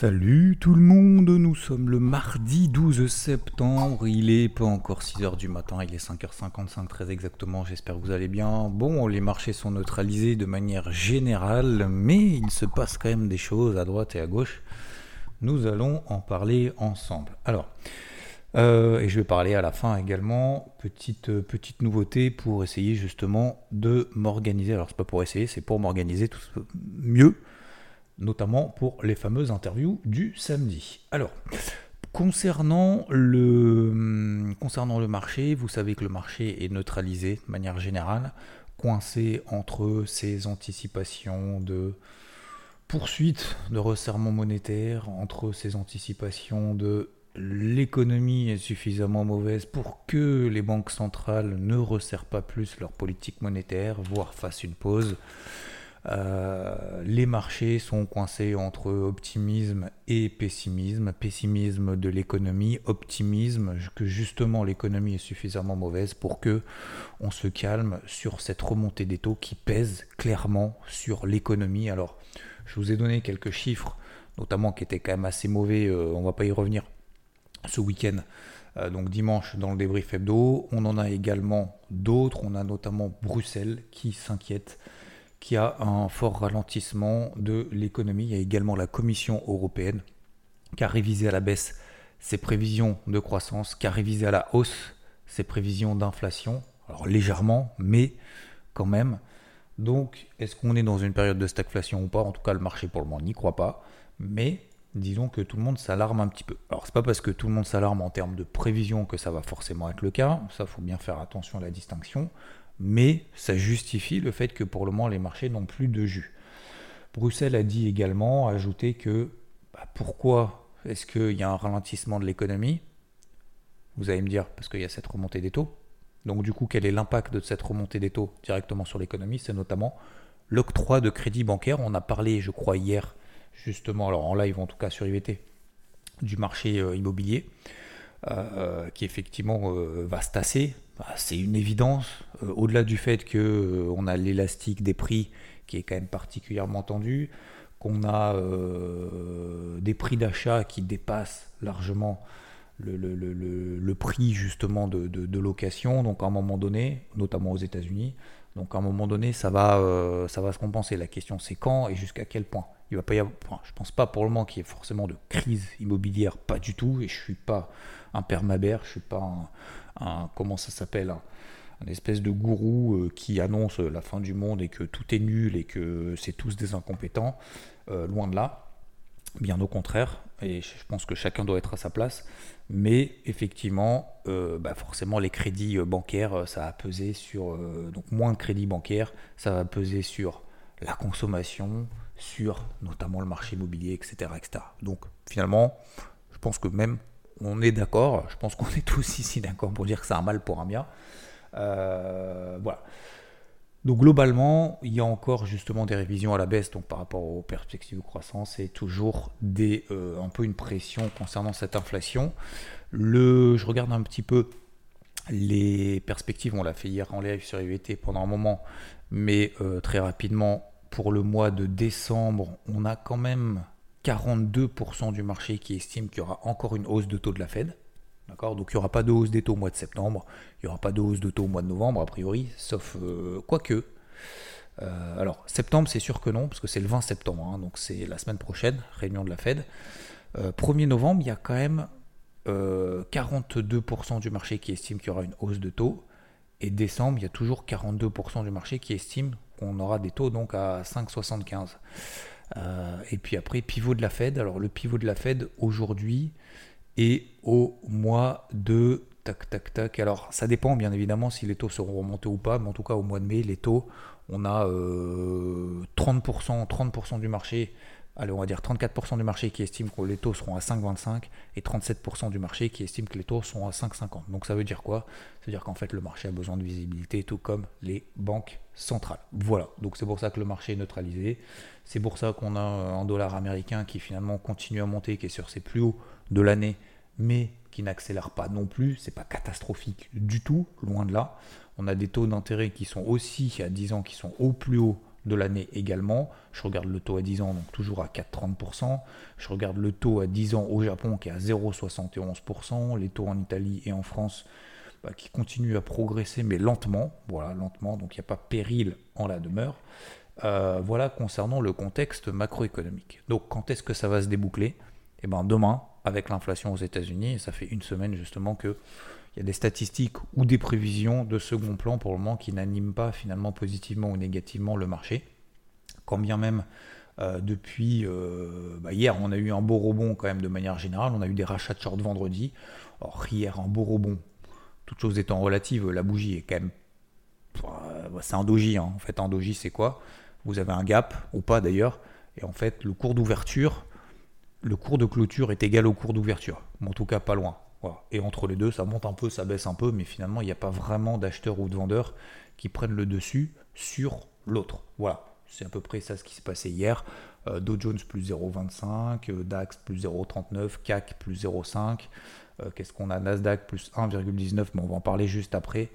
Salut tout le monde, nous sommes le mardi 12 septembre, il est pas encore 6h du matin, il est 5h55 très exactement, j'espère que vous allez bien. Bon, les marchés sont neutralisés de manière générale, mais il se passe quand même des choses à droite et à gauche. Nous allons en parler ensemble. Alors, euh, et je vais parler à la fin également, petite, petite nouveauté pour essayer justement de m'organiser. Alors c'est pas pour essayer, c'est pour m'organiser tout mieux notamment pour les fameuses interviews du samedi. Alors, concernant le, concernant le marché, vous savez que le marché est neutralisé de manière générale, coincé entre ces anticipations de poursuite de resserrement monétaire, entre ces anticipations de l'économie est suffisamment mauvaise pour que les banques centrales ne resserrent pas plus leur politique monétaire, voire fassent une pause. Euh, les marchés sont coincés entre optimisme et pessimisme. Pessimisme de l'économie, optimisme que justement l'économie est suffisamment mauvaise pour que on se calme sur cette remontée des taux qui pèse clairement sur l'économie. Alors, je vous ai donné quelques chiffres, notamment qui étaient quand même assez mauvais. Euh, on va pas y revenir ce week-end. Euh, donc dimanche dans le débrief hebdo, on en a également d'autres. On a notamment Bruxelles qui s'inquiète qui a un fort ralentissement de l'économie. Il y a également la Commission européenne qui a révisé à la baisse ses prévisions de croissance, qui a révisé à la hausse ses prévisions d'inflation. Alors légèrement, mais quand même. Donc, est-ce qu'on est dans une période de stagflation ou pas? En tout cas, le marché pour le moment n'y croit pas. Mais disons que tout le monde s'alarme un petit peu. Alors, c'est pas parce que tout le monde s'alarme en termes de prévision que ça va forcément être le cas. Ça, faut bien faire attention à la distinction mais ça justifie le fait que pour le moment les marchés n'ont plus de jus. Bruxelles a dit également, ajouté que bah, pourquoi est-ce qu'il y a un ralentissement de l'économie? Vous allez me dire, parce qu'il y a cette remontée des taux. Donc du coup, quel est l'impact de cette remontée des taux directement sur l'économie? C'est notamment l'octroi de crédit bancaire. On a parlé, je crois, hier, justement, alors en live en tout cas sur IVT, du marché euh, immobilier. Euh, qui effectivement euh, va se tasser. Bah, c'est une évidence. Euh, au-delà du fait que on a l'élastique des prix qui est quand même particulièrement tendu, qu'on a des prix d'achat qui dépassent largement le, prix justement de, de, location. Donc à un moment donné, notamment aux États-Unis, donc à un moment donné, ça va, ça va se compenser. La question c'est quand et jusqu'à quel point. Il va pas y avoir, je pense pas pour le moment qu'il y ait forcément de crise immobilière, pas du tout. Et je suis pas un permabère, je suis pas un, comment ça s'appelle, un, espèce de gourou euh, qui annonce la fin du monde et que tout est nul et que c'est tous des incompétents. Euh, loin de là. Bien au contraire, et je pense que chacun doit être à sa place, mais effectivement, euh, bah forcément, les crédits bancaires, ça a pesé sur. donc, moins de crédits bancaires, ça va peser sur la consommation, sur notamment le marché immobilier, etc. etc. Donc, finalement, je pense que même on est d'accord, je pense qu'on est tous ici d'accord pour dire que c'est un mal pour un bien. Euh, voilà. Donc globalement, il y a encore justement des révisions à la baisse par rapport aux perspectives de croissance et toujours euh, un peu une pression concernant cette inflation. Je regarde un petit peu les perspectives, on l'a fait hier en live sur IVT pendant un moment, mais euh, très rapidement, pour le mois de décembre, on a quand même 42% du marché qui estime qu'il y aura encore une hausse de taux de la Fed. D'accord? Donc il n'y aura pas de hausse des taux au mois de septembre, il n'y aura pas de hausse de taux au mois de novembre, a priori, sauf euh, quoique. Euh, alors, septembre, c'est sûr que non, parce que c'est le 20 septembre, hein, donc c'est la semaine prochaine, réunion de la Fed. 1er euh, novembre, il y a quand même 42% du marché qui estime qu'il y aura une hausse de taux. Et décembre, il y a toujours 42% du marché qui estime qu'on aura des taux donc à 5,75. Euh, et puis après, pivot de la Fed. Alors le pivot de la Fed aujourd'hui est au mois de tac tac tac. Alors ça dépend bien évidemment si les taux seront remontés ou pas, mais en tout cas au mois de mai, les taux, on a 30%, euh, 30% du marché allez, on va dire 34% du marché qui estime que les taux seront à 5,25 et 37% du marché qui estime que les taux seront à 5,50. Donc ça veut dire quoi? Ça veut dire qu'en fait le marché a besoin de visibilité tout comme les banques centrales. Voilà, donc c'est pour ça que le marché est neutralisé. C'est pour ça qu'on a un dollar américain qui finalement continue à monter, qui est sur ses plus hauts de l'année, mais qui n'accélère pas non plus. C'est pas catastrophique du tout, loin de là. On a des taux d'intérêt qui sont aussi à 10 ans qui sont au plus haut de l'année également. Je regarde le taux à 10 ans, donc toujours à 4,30%. Je regarde le taux à 10 ans au Japon qui est à 0,71%. Les taux en Italie et en France bah, qui continuent à progresser, mais lentement. Voilà, lentement, donc il n'y a pas péril en la demeure. Euh, voilà concernant le contexte macroéconomique. Donc quand est-ce que ça va se déboucler? Eh bien demain, avec l'inflation aux États-Unis, et ça fait une semaine justement que il y a des statistiques ou des prévisions de second plan pour le moment qui n'animent pas finalement positivement ou négativement le marché. Quand bien même euh, depuis euh, bah, hier, on a eu un beau rebond quand même de manière générale. On a eu des rachats de short vendredi. Or, hier, un beau rebond. Toute chose étant relative, la bougie est quand même. C'est un doji. Hein. En fait, un doji, c'est quoi? Vous avez un gap, ou pas d'ailleurs. Et en fait, le cours d'ouverture, le cours de clôture est égal au cours d'ouverture. en tout cas, pas loin. Et entre les deux, ça monte un peu, ça baisse un peu, mais finalement, il n'y a pas vraiment d'acheteurs ou de vendeurs qui prennent le dessus sur l'autre. Voilà, c'est à peu près ça ce qui s'est passé hier. Euh, Dow Jones plus 0,25, euh, DAX plus 0,39, CAC plus 0,5. Euh, qu'est-ce qu'on a? Nasdaq plus 1,19, mais on va en parler juste après.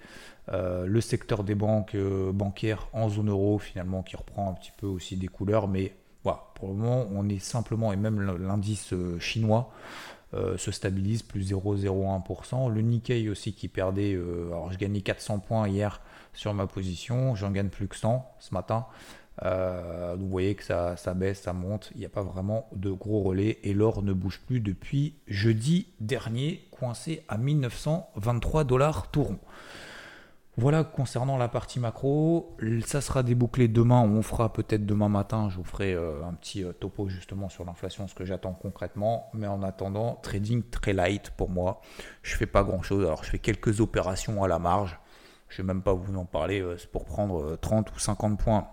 le secteur des banques bancaires en zone euro, finalement, qui reprend un petit peu aussi des couleurs, mais voilà, pour le moment, on est simplement, et même l'indice chinois, euh, se stabilise, plus 0,01%. Le Nikkei aussi qui perdait, euh, alors je gagnais 400 points hier sur ma position, j'en gagne plus que 100 ce matin. Euh, vous voyez que ça, ça baisse, ça monte, il n'y a pas vraiment de gros relais et l'or ne bouge plus depuis jeudi dernier, coincé à 1923 dollars tout rond. Voilà concernant la partie macro, ça sera débouclé demain, on fera peut-être demain matin, je vous ferai euh, un petit euh, topo justement sur l'inflation, ce que j'attends concrètement, mais en attendant, trading très light pour moi, je fais pas grand chose, alors je fais quelques opérations à la marge, je vais même pas vous en parler, euh, c'est pour prendre 30 ou 50 points.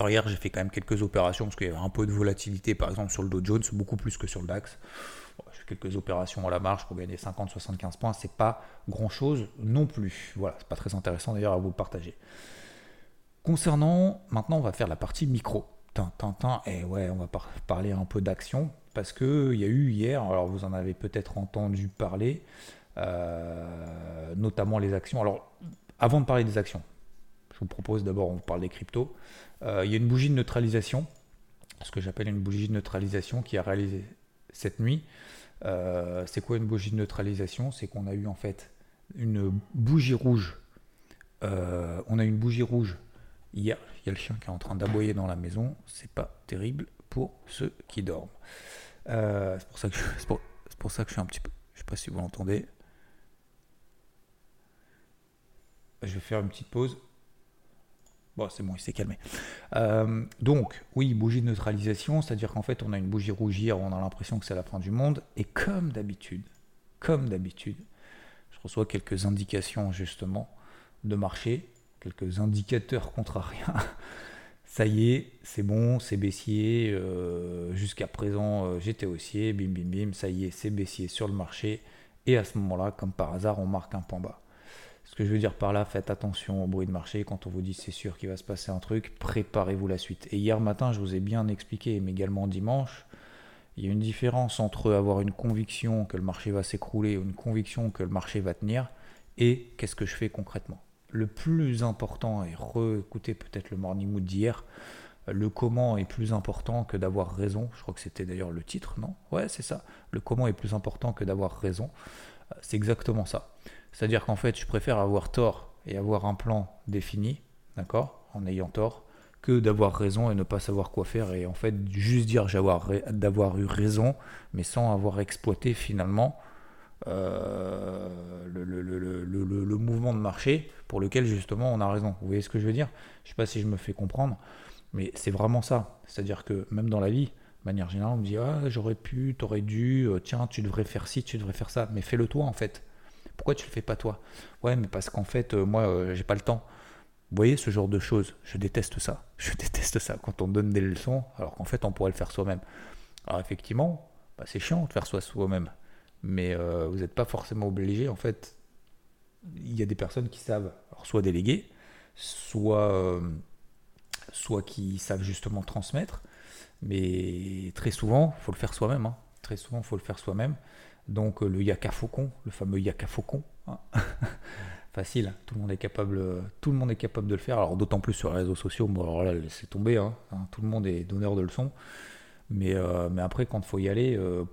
Hier j'ai fait quand même quelques opérations parce qu'il y avait un peu de volatilité par exemple sur le Dow Jones, beaucoup plus que sur le DAX quelques opérations à la marge pour gagner 50-75 points, c'est pas grand chose non plus. Voilà, c'est pas très intéressant d'ailleurs à vous partager. Concernant, maintenant on va faire la partie micro. Tintin, et ouais, on va parler un peu d'action parce que il y a eu hier, alors vous en avez peut-être entendu parler, euh, notamment les actions. Alors, avant de parler des actions, je vous propose d'abord, on parle des cryptos. Euh, il y a une bougie de neutralisation, ce que j'appelle une bougie de neutralisation qui a réalisé cette nuit. Euh, c'est quoi une bougie de neutralisation? C'est qu'on a eu en fait une bougie rouge. Euh, on a une bougie rouge hier. Il y a le chien qui est en train d'aboyer dans la maison. C'est pas terrible pour ceux qui dorment. Euh, c'est pour ça que je, pour, ça que je suis un petit peu. Je sais pas si vous l'entendez. Je vais faire une petite pause. Bon, c'est bon, il s'est calmé. Euh, donc, oui, bougie de neutralisation, c'est-à-dire qu'en fait, on a une bougie rougir, on a l'impression que c'est la fin du monde. Et comme d'habitude, comme d'habitude, je reçois quelques indications justement de marché, quelques indicateurs contrariens. Ça y est, c'est bon, c'est baissier. Euh, jusqu'à présent, euh, j'étais haussier, bim bim bim, ça y est, c'est baissier sur le marché. Et à ce moment-là, comme par hasard, on marque un point bas. Ce que je veux dire par là, faites attention au bruit de marché. Quand on vous dit c'est sûr qu'il va se passer un truc, préparez-vous la suite. Et hier matin, je vous ai bien expliqué, mais également dimanche, il y a une différence entre avoir une conviction que le marché va s'écrouler ou une conviction que le marché va tenir et qu'est-ce que je fais concrètement. Le plus important, et re-écoutez peut-être le morning mood d'hier, le comment est plus important que d'avoir raison. Je crois que c'était d'ailleurs le titre, non? Ouais, c'est ça. Le comment est plus important que d'avoir raison. C'est exactement ça. C'est-à-dire qu'en fait, je préfère avoir tort et avoir un plan défini, d'accord, en ayant tort, que d'avoir raison et ne pas savoir quoi faire et en fait juste dire d'avoir eu raison, mais sans avoir exploité finalement euh, le, mouvement de marché pour lequel justement on a raison. Vous voyez ce que je veux dire? Je sais pas si je me fais comprendre, mais c'est vraiment ça. C'est-à-dire que même dans la vie, de manière générale, on me dit ah j'aurais pu, t'aurais dû, euh, tiens tu devrais faire ci, tu devrais faire ça, mais fais-le toi en fait. Pourquoi tu le fais pas toi? Ouais, mais parce qu'en fait, euh, moi, euh, j'ai pas le temps. Vous voyez ce genre de choses? Je déteste ça. Je déteste ça quand on donne des leçons, alors qu'en fait, on pourrait le faire soi-même. Alors effectivement, bah, c'est chiant de faire soi soi-même, mais euh, vous n'êtes pas forcément obligé. En fait, il y a des personnes qui savent, soit déléguer, soit, soit qui savent justement transmettre, mais très souvent, faut le faire soi-même. Hein. Très souvent, il faut le faire soi-même. Donc euh, le yaka faucon, le fameux yaka faucon, hein. facile. Tout le monde est capable, tout le monde est capable de le faire. Alors d'autant plus sur les réseaux sociaux. Bon, alors là, laissez tomber. Hein. Tout le monde est donneur de leçons. Mais, euh, mais après, quand il faut y aller, euh,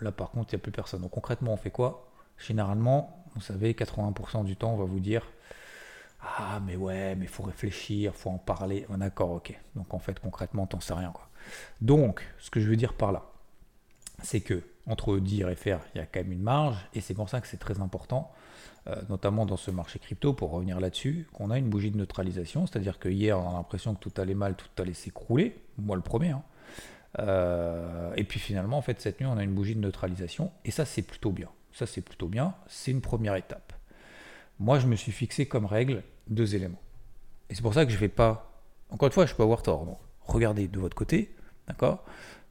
là par contre, il n'y a plus personne. Donc concrètement, on fait quoi? Généralement, vous savez, 80% du temps, on va vous dire Ah, mais ouais, mais il faut réfléchir, faut en parler. D'accord, ok. Donc en fait, concrètement, t'en sais rien. Donc, ce que je veux dire par là, c'est que entre dire et faire, il y a quand même une marge, et c'est pour ça que c'est très important euh, notamment dans ce marché crypto, pour revenir là-dessus, qu'on a une bougie de neutralisation, c'est-à-dire que hier on a l'impression que tout allait mal, tout allait s'écrouler, moi le premier. Hein. Euh, et puis finalement, en fait, cette nuit, on a une bougie de neutralisation, et ça c'est plutôt bien. Ça c'est plutôt bien, c'est une première étape. Moi, je me suis fixé comme règle deux éléments. Et c'est pour ça que je vais pas. Encore une fois, je peux avoir tort. Regardez de votre côté, d'accord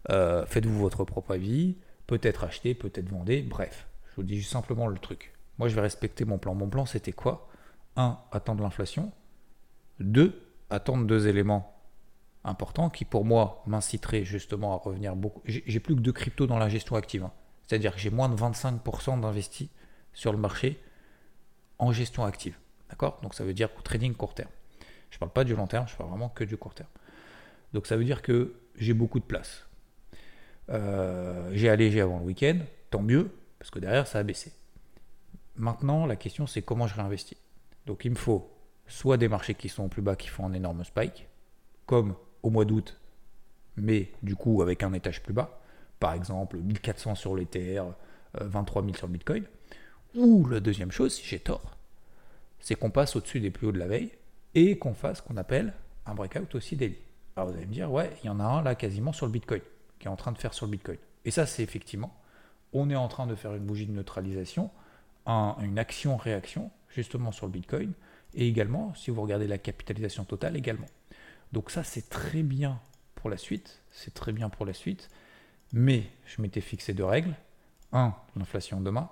euh, Faites-vous votre propre avis, peut-être acheter, peut-être vendre, bref. Je vous dis juste simplement le truc. Moi, je vais respecter mon plan. Mon plan, c'était quoi? 1. Attendre l'inflation. 2. Attendre deux éléments importants qui, pour moi, m'inciteraient justement à revenir beaucoup. J'ai plus que deux cryptos dans la gestion active. Hein. C'est-à-dire que j'ai moins de 25% d'investis sur le marché en gestion active. D'accord? Donc, ça veut dire trading court terme. Je ne parle pas du long terme, je parle vraiment que du court terme. Donc, ça veut dire que j'ai beaucoup de place. Euh, j'ai allégé avant le week-end, tant mieux, parce que derrière, ça a baissé. Maintenant, la question c'est comment je réinvestis. Donc il me faut soit des marchés qui sont plus bas, qui font un énorme spike, comme au mois d'août, mais du coup avec un étage plus bas, par exemple 1400 sur l'Ether, 23 000 sur le Bitcoin. Ou la deuxième chose, si j'ai tort, c'est qu'on passe au-dessus des plus hauts de la veille et qu'on fasse ce qu'on appelle un breakout aussi daily. Alors vous allez me dire, ouais, il y en a un là quasiment sur le Bitcoin, qui est en train de faire sur le Bitcoin. Et ça, c'est effectivement, on est en train de faire une bougie de neutralisation une action-réaction justement sur le Bitcoin et également, si vous regardez la capitalisation totale également. Donc ça, c'est très bien pour la suite, c'est très bien pour la suite, mais je m'étais fixé deux règles. Un, l'inflation demain,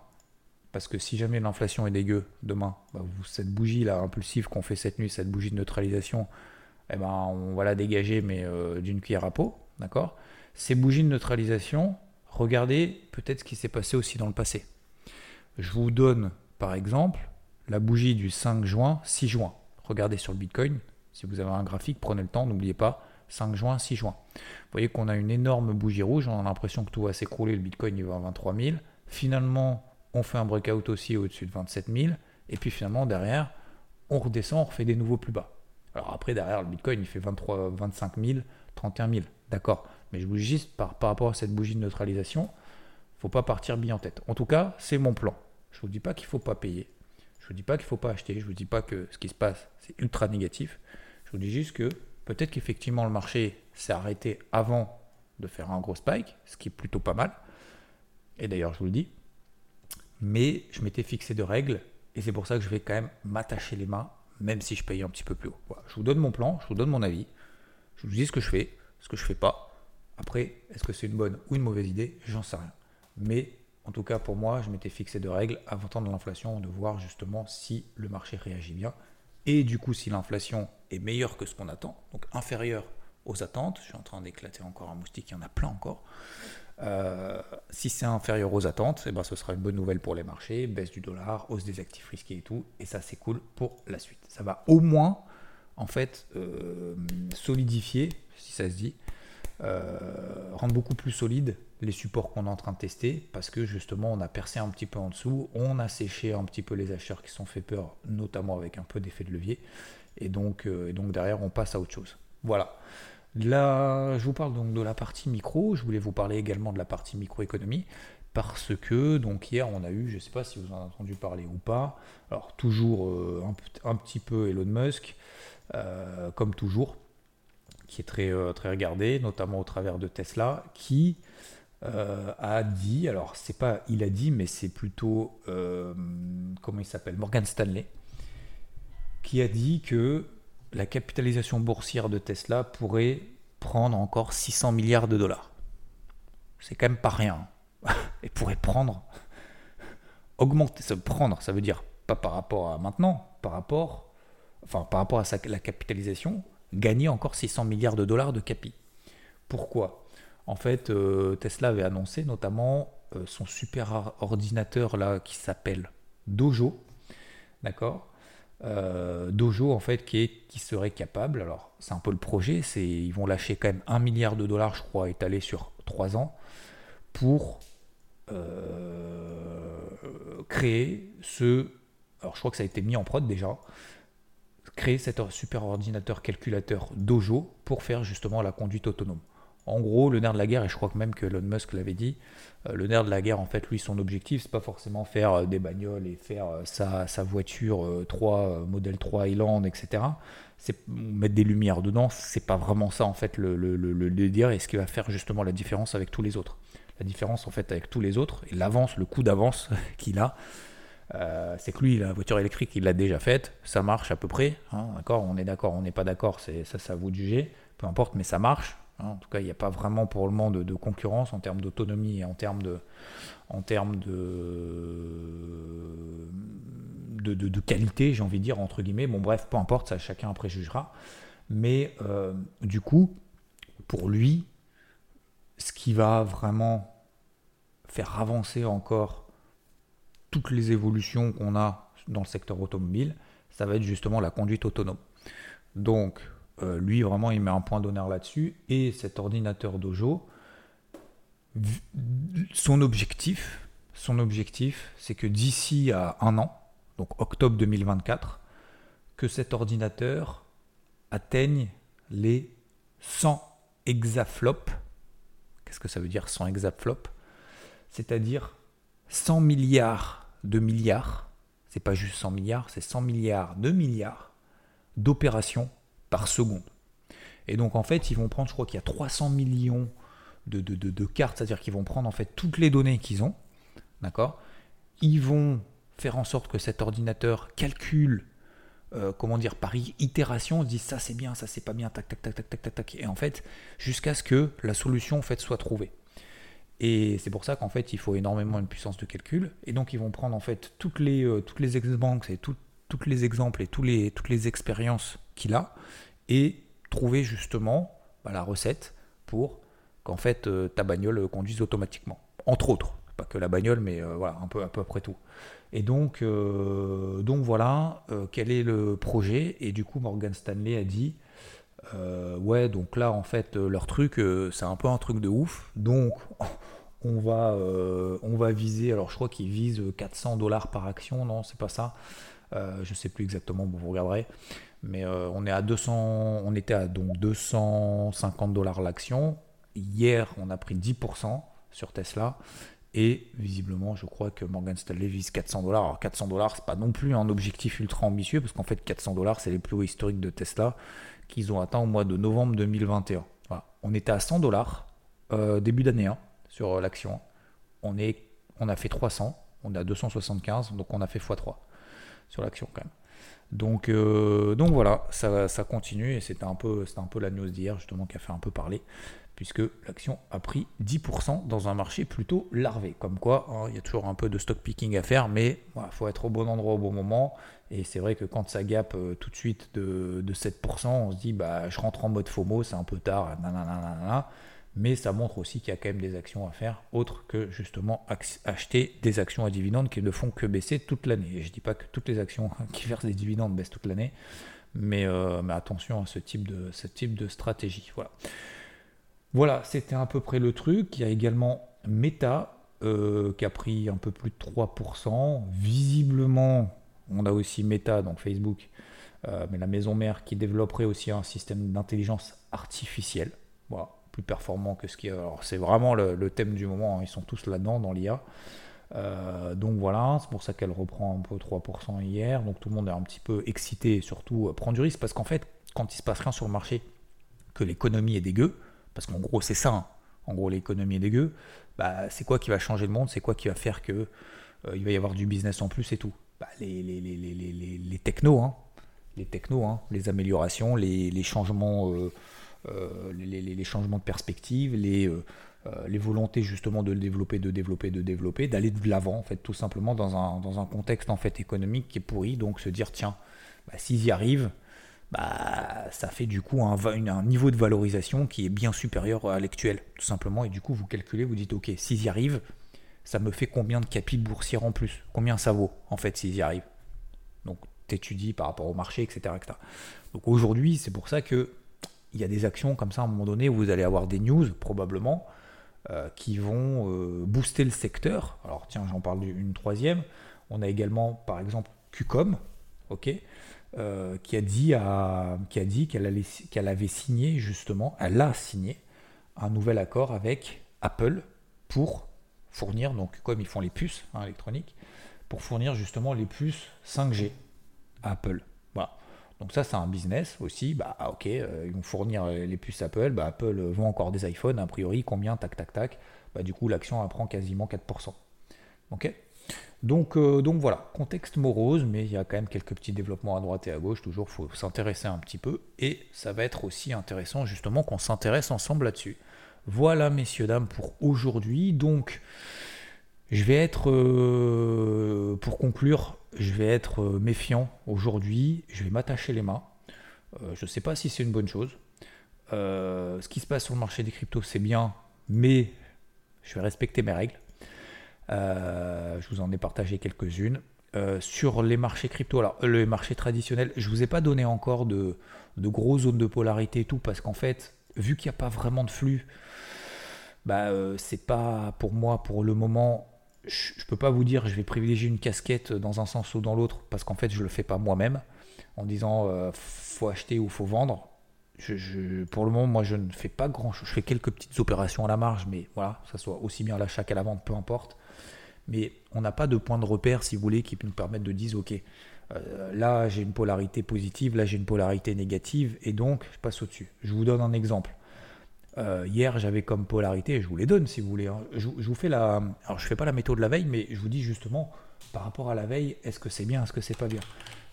parce que si jamais l'inflation est dégueu demain, bah, cette bougie là impulsive qu'on fait cette nuit, cette bougie de neutralisation, eh ben, on va la dégager mais euh, d'une cuillère à peau, d'accord? Ces bougies de neutralisation, regardez peut-être ce qui s'est passé aussi dans le passé. Je vous donne par exemple la bougie du 5 juin, 6 juin. Regardez sur le Bitcoin, si vous avez un graphique, prenez le temps, n'oubliez pas, 5 juin, 6 juin. Vous voyez qu'on a une énorme bougie rouge, on a l'impression que tout va s'écrouler, le Bitcoin il va à 23 000. Finalement, on fait un breakout aussi au-dessus de 27 000. Et puis finalement, derrière, on redescend, on refait des nouveaux plus bas. Alors après, derrière, le Bitcoin, il fait 23, 25 000, 31 000. D'accord. Mais je vous dis juste, par, par rapport à cette bougie de neutralisation, faut pas partir bien en tête. En tout cas, c'est mon plan. Je ne vous dis pas qu'il ne faut pas payer. Je ne vous dis pas qu'il ne faut pas acheter. Je ne vous dis pas que ce qui se passe, c'est ultra négatif. Je vous dis juste que peut-être qu'effectivement le marché s'est arrêté avant de faire un gros spike, ce qui est plutôt pas mal. Et d'ailleurs, je vous le dis. Mais je m'étais fixé de règles et c'est pour ça que je vais quand même m'attacher les mains, même si je paye un petit peu plus haut. Je vous donne mon plan, je vous donne mon avis. Je vous dis ce que je fais, ce que je fais pas. Après, est-ce que c'est une bonne ou une mauvaise idée? J'en sais rien. Mais en tout cas pour moi, je m'étais fixé de règles avant de l'inflation, de voir justement si le marché réagit bien. Et du coup, si l'inflation est meilleure que ce qu'on attend, donc inférieure aux attentes, je suis en train d'éclater encore un moustique, il y en a plein encore. Euh, si c'est inférieur aux attentes, eh ben, ce sera une bonne nouvelle pour les marchés, baisse du dollar, hausse des actifs risqués et tout, et ça c'est cool pour la suite. Ça va au moins en fait euh, solidifier, si ça se dit, euh, rendre beaucoup plus solide les supports qu'on est en train de tester parce que justement on a percé un petit peu en dessous, on a séché un petit peu les acheteurs qui sont fait peur, notamment avec un peu d'effet de levier, et donc, euh, derrière on passe à autre chose. Voilà. Là, je vous parle donc de la partie micro, je voulais vous parler également de la partie microéconomie parce que donc hier on a eu, je sais pas si vous en avez entendu parler ou pas, alors toujours euh, un, petit peu Elon Musk, comme toujours, qui est très, euh, très regardé, notamment au travers de Tesla, qui euh, a dit, alors c'est pas il a dit, mais c'est plutôt, euh, comment il s'appelle, Morgan Stanley, qui a dit que la capitalisation boursière de Tesla pourrait prendre encore 600 milliards de dollars. C'est quand même pas rien. Et pourrait prendre, augmenter, ça prendre, ça veut dire pas par rapport à maintenant, par rapport, enfin par rapport à la capitalisation, gagner encore 600 milliards de dollars de capi. Pourquoi? En fait, euh, Tesla avait annoncé notamment euh, son super ordinateur là qui s'appelle Dojo, d'accord? Dojo en fait qui, est, qui serait capable, alors c'est un peu le projet, c'est ils vont lâcher quand même un milliard de dollars je crois étalé sur trois ans pour créer ce, alors je crois que ça a été mis en prod déjà, créer cet super ordinateur calculateur Dojo pour faire justement la conduite autonome. En gros, le nerf de la guerre, et je crois que même que Elon Musk l'avait dit, euh, le nerf de la guerre, en fait, lui, son objectif, c'est pas forcément faire euh, des bagnoles et faire euh, sa, sa, voiture 3, modèle 3 Highland, etc. C'est mettre des lumières dedans, c'est pas vraiment ça, en fait, le, le, le, le délire et ce qui va faire justement la différence avec tous les autres. La différence, en fait, avec tous les autres, et l'avance, le coup d'avance qu'il a, euh, c'est que lui, la voiture électrique, il l'a déjà faite, ça marche à peu près, hein, d'accord On est d'accord, on n'est pas d'accord, c'est ça, ça vous de juger, peu importe, mais ça marche. Hein. en tout cas, il n'y a pas vraiment pour le moment de, concurrence en termes d'autonomie et en termes de, en termes de, de, qualité, j'ai envie de dire entre guillemets. Bon, bref, peu importe, ça, chacun après jugera. Mais euh, du coup, pour lui, ce qui va vraiment faire avancer encore toutes les évolutions qu'on a dans le secteur automobile, ça va être justement la conduite autonome. Donc, euh, lui, vraiment, il met un point d'honneur là-dessus. Et cet ordinateur Dojo, son objectif, son objectif, c'est que d'ici à un an, donc octobre 2024, que cet ordinateur atteigne les 100 hexaflops. Qu'est-ce que ça veut dire 100 hexaflops? C'est-à-dire 100 milliards de milliards, c'est pas juste 100 milliards, c'est 100 milliards de milliards d'opérations par seconde. Et donc en fait, ils vont prendre, je crois qu'il y a 300 millions de, de, cartes, c'est-à-dire qu'ils vont prendre en fait toutes les données qu'ils ont, d'accord? Ils vont faire en sorte que cet ordinateur calcule, euh, comment dire, par itération, on se dit ça c'est bien, ça c'est pas bien, tac tac tac tac tac tac, et en fait, jusqu'à ce que la solution en fait soit trouvée. Et c'est pour ça qu'en fait, il faut énormément de puissance de calcul. Et donc, ils vont prendre en fait toutes les, euh, et toutes les exemples et tous les, toutes les expériences qu'il a et trouver justement bah, la recette pour qu'en fait euh, ta bagnole conduise automatiquement. Entre autres, pas que la bagnole, mais euh, voilà, un peu, un peu après tout. Et donc voilà, quel est le projet Et du coup, Morgan Stanley a dit ouais, donc là, en fait, leur truc, c'est un peu un truc de ouf. Donc, on va, euh, on va viser, alors je crois qu'ils visent 400 dollars par action, non, c'est pas ça. Euh, je sais plus exactement, vous regarderez. Mais euh, on est à 200, on était à donc 250 dollars l'action. Hier, on a pris 10% sur Tesla. Et visiblement, je crois que Morgan Stanley vise 400 dollars. Alors 400 dollars, c'est pas non plus un objectif ultra ambitieux, parce qu'en fait 400 dollars, c'est les plus hauts historiques de Tesla qu'ils ont atteint au mois de novembre 2021. On était à 100 dollars début d'année. Sur euh, l'action. On, est, on a fait 300, on a 275, donc on a fait x3 sur l'action quand même. Donc, euh, donc voilà, ça, ça continue et c'était un, peu, un peu la news d'hier justement qui a fait un peu parler, puisque l'action a pris 10% dans un marché plutôt larvé. Comme quoi, hein, il y a toujours un peu de stock picking à faire, mais il faut être au bon endroit au bon moment. Et c'est vrai que quand ça gape euh, tout de suite de, de, 7%, on se dit bah, je rentre en mode FOMO, c'est un peu tard, mais ça montre aussi qu'il y a quand même des actions à faire, autres que justement acheter des actions à dividendes qui ne font que baisser toute l'année. Et je ne dis pas que toutes les actions qui versent des dividendes baissent toute l'année, mais, euh, attention à ce type de, ce type de stratégie. Voilà, voilà c'était à peu près le truc. Il y a également Meta euh, qui a pris un peu plus de 3%. Visiblement, on a aussi Meta, donc Facebook, euh, mais la maison mère qui développerait aussi un système d'intelligence artificielle. Voilà plus performant que ce qui. Alors, c'est vraiment le, thème du moment, hein. ils sont tous là-dedans dans l'IA. Euh, donc voilà, c'est pour ça qu'elle reprend un peu 3% hier. Donc tout le monde est un petit peu excité et surtout euh, prend du risque parce qu'en fait, quand il se passe rien sur le marché, que l'économie est dégueu, parce qu'en gros c'est ça, hein. en gros l'économie est dégueu, bah, c'est quoi qui va changer le monde? C'est quoi qui va faire que euh, il va y avoir du business en plus et tout? Bah, les, les, les, les, technos, hein. les technos, hein. les améliorations, les, changements euh, les, changements de perspective, les, euh, euh, les volontés justement de le développer, de développer, de développer, d'aller de l'avant, en fait, tout simplement dans un, dans un contexte en fait économique qui est pourri. Donc se dire, tiens, bah, s'ils y arrivent, bah, ça fait du coup un, niveau de valorisation qui est bien supérieur à l'actuel, tout simplement. Et du coup, vous calculez, vous dites, ok, s'ils y arrivent, ça me fait combien de capitaux boursiers en plus? Combien ça vaut, en fait, s'ils y arrivent? Donc, tu étudies par rapport au marché, etc. Donc aujourd'hui, c'est pour ça que il y a des actions comme ça à un moment donné où vous allez avoir des news probablement euh, qui vont euh, booster le secteur. Alors tiens, j'en parle d'une troisième. On a également par exemple Qcom, ok, euh, qui a dit qui a dit qu'elle avait signé justement, elle a signé un nouvel accord avec Apple pour fournir, donc comme ils font les puces hein, électroniques, pour fournir justement les puces 5G à Apple. Voilà. Donc ça, c'est un business aussi. Bah ok, euh, ils vont fournir les puces Apple. Bah, Apple vend encore des iPhones. A priori, combien? Tac, tac, tac. Bah, du coup, l'action prend quasiment 4%. Ok? Donc, euh, donc voilà, contexte morose, mais il y a quand même quelques petits développements à droite et à gauche. Toujours, il faut s'intéresser un petit peu. Et ça va être aussi intéressant justement qu'on s'intéresse ensemble là-dessus. Voilà, messieurs, dames, pour aujourd'hui. Donc, je vais être, euh, pour conclure, je vais être euh, méfiant aujourd'hui. Je vais m'attacher les mains. Euh, je ne sais pas si c'est une bonne chose. ce qui se passe sur le marché des cryptos, c'est bien, mais je vais respecter mes règles. je vous en ai partagé quelques-unes. sur les marchés crypto, alors le marché traditionnel, je ne vous ai pas donné encore de, de gros zones de polarité et tout, parce qu'en fait, vu qu'il n'y a pas vraiment de flux, bah, c'est pas pour moi pour le moment je ne peux pas vous dire je vais privilégier une casquette dans un sens ou dans l'autre parce qu'en fait je le fais pas moi-même en disant euh, faut acheter ou faut vendre. Pour le moment, moi je ne fais pas grand chose. Je fais quelques petites opérations à la marge, mais voilà, ça soit aussi bien à l'achat qu'à la vente, peu importe. Mais on n'a pas de point de repère, si vous voulez, qui nous permettre de dire ok, euh, là j'ai une polarité positive, là j'ai une polarité négative, et donc je passe au-dessus. Je vous donne un exemple. Euh, hier, j'avais comme polarité, je vous les donne si vous voulez. Hein. Je, vous fais la. Alors, je fais pas la méthode de la veille, mais je vous dis justement, par rapport à la veille, est-ce que c'est bien, est-ce que c'est pas bien?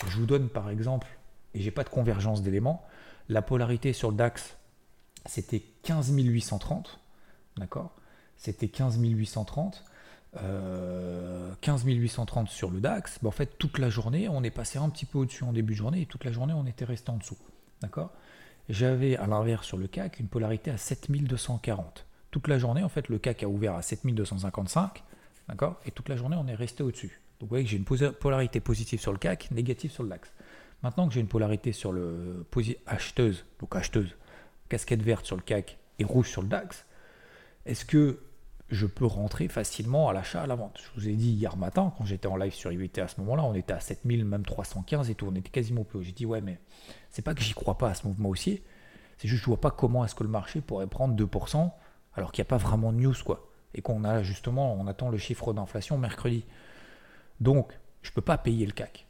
Je vous donne par exemple, et j'ai pas de convergence d'éléments, la polarité sur le DAX, c'était 15 830. D'accord? C'était 15 830. 15 830 sur le DAX. En fait, toute la journée, on est passé un petit peu au-dessus en début de journée, et toute la journée, on était resté en dessous. D'accord? J'avais à l'inverse sur le CAC une polarité à 7240. Toute la journée, en fait, le CAC a ouvert à 7255, d'accord Et toute la journée, on est resté au-dessus. Donc vous voyez que j'ai une polarité positive sur le CAC, négative sur le DAX. Maintenant que j'ai une polarité sur le acheteuse, donc acheteuse, casquette verte sur le CAC et rouge sur le DAX, est-ce que je peux rentrer facilement à l'achat, à la vente. Je vous ai dit hier matin, quand j'étais en live sur IVT à ce moment-là, on était à 7000, même 315 et tout, on était quasiment plus haut. J'ai dit, ouais, mais c'est pas que j'y crois pas à ce mouvement haussier, c'est juste que je vois pas comment est-ce que le marché pourrait prendre 2% alors qu'il n'y a pas vraiment de news, quoi. Et qu'on a justement, on attend le chiffre d'inflation mercredi. Donc, je peux pas payer le CAC.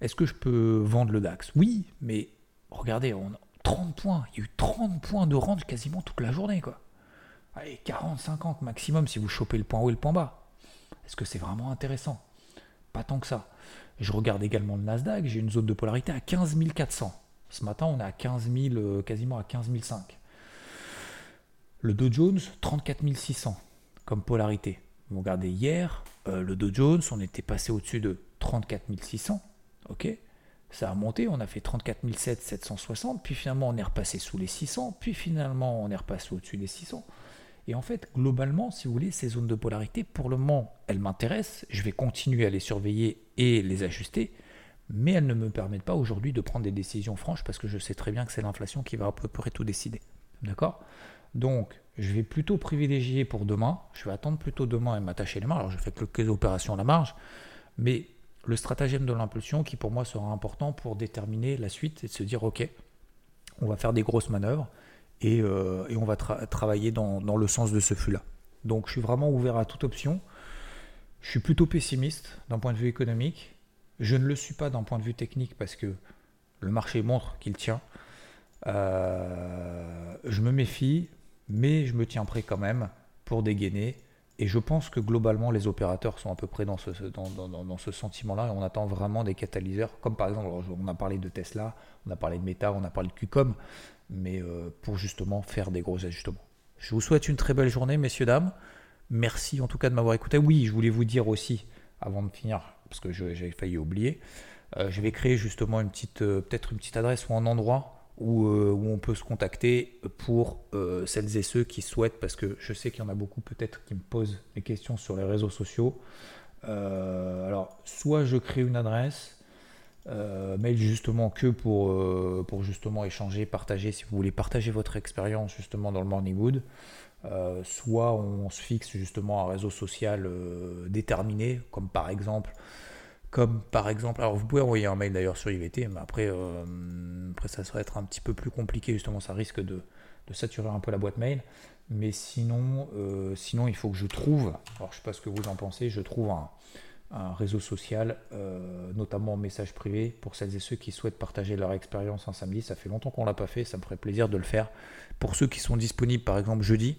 Est-ce que je peux vendre le DAX Oui, mais regardez, on a 30 points. Il y a eu 30 points de rente quasiment toute la journée, quoi allez, 40, 50 maximum si vous chopez le point haut et le point bas. Est-ce que c'est vraiment intéressant? Pas tant que ça. Je regarde également le Nasdaq, j'ai une zone de polarité à 15 400. Ce matin, on est à 15 000, euh, quasiment à 15 500. Le Dow Jones, 34 600 comme polarité. Vous regardez hier, euh, le Dow Jones, on était passé au-dessus de 34 600. Ok ça a monté, on a fait 34 760, puis finalement on est repassé sous les 600, puis finalement on est repassé au-dessus des 600. Et en fait, globalement, si vous voulez, ces zones de polarité, pour le moment, elles m'intéressent. Je vais continuer à les surveiller et les ajuster. Mais elles ne me permettent pas aujourd'hui de prendre des décisions franches parce que je sais très bien que c'est l'inflation qui va à peu près tout décider. D'accord? Donc, je vais plutôt privilégier pour demain. Je vais attendre plutôt demain et m'attacher les mains. Alors, je fais quelques opérations à la marge. Mais le stratagème de l'impulsion qui pour moi sera important pour déterminer la suite et de se dire ok, on va faire des grosses manœuvres euh, et, on va travailler dans, le sens de ce flux-là. Donc je suis vraiment ouvert à toute option. Je suis plutôt pessimiste d'un point de vue économique. Je ne le suis pas d'un point de vue technique parce que le marché montre qu'il tient. Euh, je me méfie, mais je me tiens prêt quand même pour dégainer. Et je pense que globalement, les opérateurs sont à peu près dans ce, dans, ce sentiment-là et on attend vraiment des catalyseurs, comme par exemple, on a parlé de Tesla, on a parlé de Meta, on a parlé de Qcom mais euh, pour justement faire des gros ajustements. Je vous souhaite une très belle journée, messieurs, dames. Merci en tout cas de m'avoir écouté. Oui, je voulais vous dire aussi, avant de finir, parce que j'avais failli oublier, euh, je vais créer justement une petite, euh, peut-être une petite adresse ou un endroit où, où on peut se contacter pour celles et ceux qui souhaitent, parce que je sais qu'il y en a beaucoup peut-être qui me posent des questions sur les réseaux sociaux. alors, soit je crée une adresse, Euh, mail justement que pour, euh, pour justement échanger, partager, si vous voulez partager votre expérience justement dans le Morning Wood. Euh, soit on se fixe justement un réseau social déterminé, comme par exemple, comme par exemple, alors vous pouvez envoyer un mail d'ailleurs sur IVT, mais après, après ça serait être un petit peu plus compliqué, justement ça risque de, de saturer un peu la boîte mail. Mais sinon, sinon il faut que je trouve, alors je sais pas ce que vous en pensez, je trouve un, un réseau social, euh, notamment en message privé, pour celles et ceux qui souhaitent partager leur expérience un samedi. Ça fait longtemps qu'on ne l'a pas fait, ça me ferait plaisir de le faire. Pour ceux qui sont disponibles, par exemple jeudi,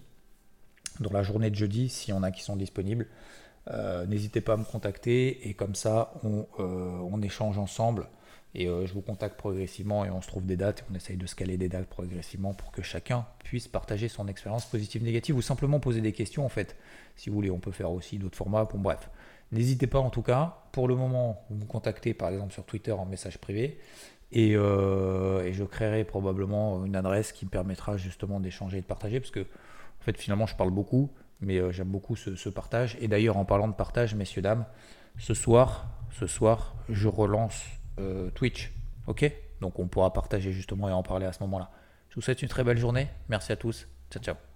dans la journée de jeudi, s'il y en a qui sont disponibles, euh, n'hésitez pas à me contacter et comme ça, on, euh, échange ensemble. Et je vous contacte progressivement et on se trouve des dates et on essaye de scaler des dates progressivement pour que chacun puisse partager son expérience positive, négative ou simplement poser des questions en fait. Si vous voulez, on peut faire aussi d'autres formats. Bon, bref, N'hésitez pas en tout cas. Pour le moment, vous me contactez par exemple sur Twitter en message privé. Et, euh, je créerai probablement une adresse qui me permettra justement d'échanger et de partager. Parce que en fait finalement je parle beaucoup, mais euh, j'aime beaucoup ce, partage. Et d'ailleurs en parlant de partage, messieurs, dames, ce soir, ce soir, je relance euh, Twitch. Ok? Donc on pourra partager justement et en parler à ce moment-là. Je vous souhaite une très belle journée. Merci à tous. Ciao ciao.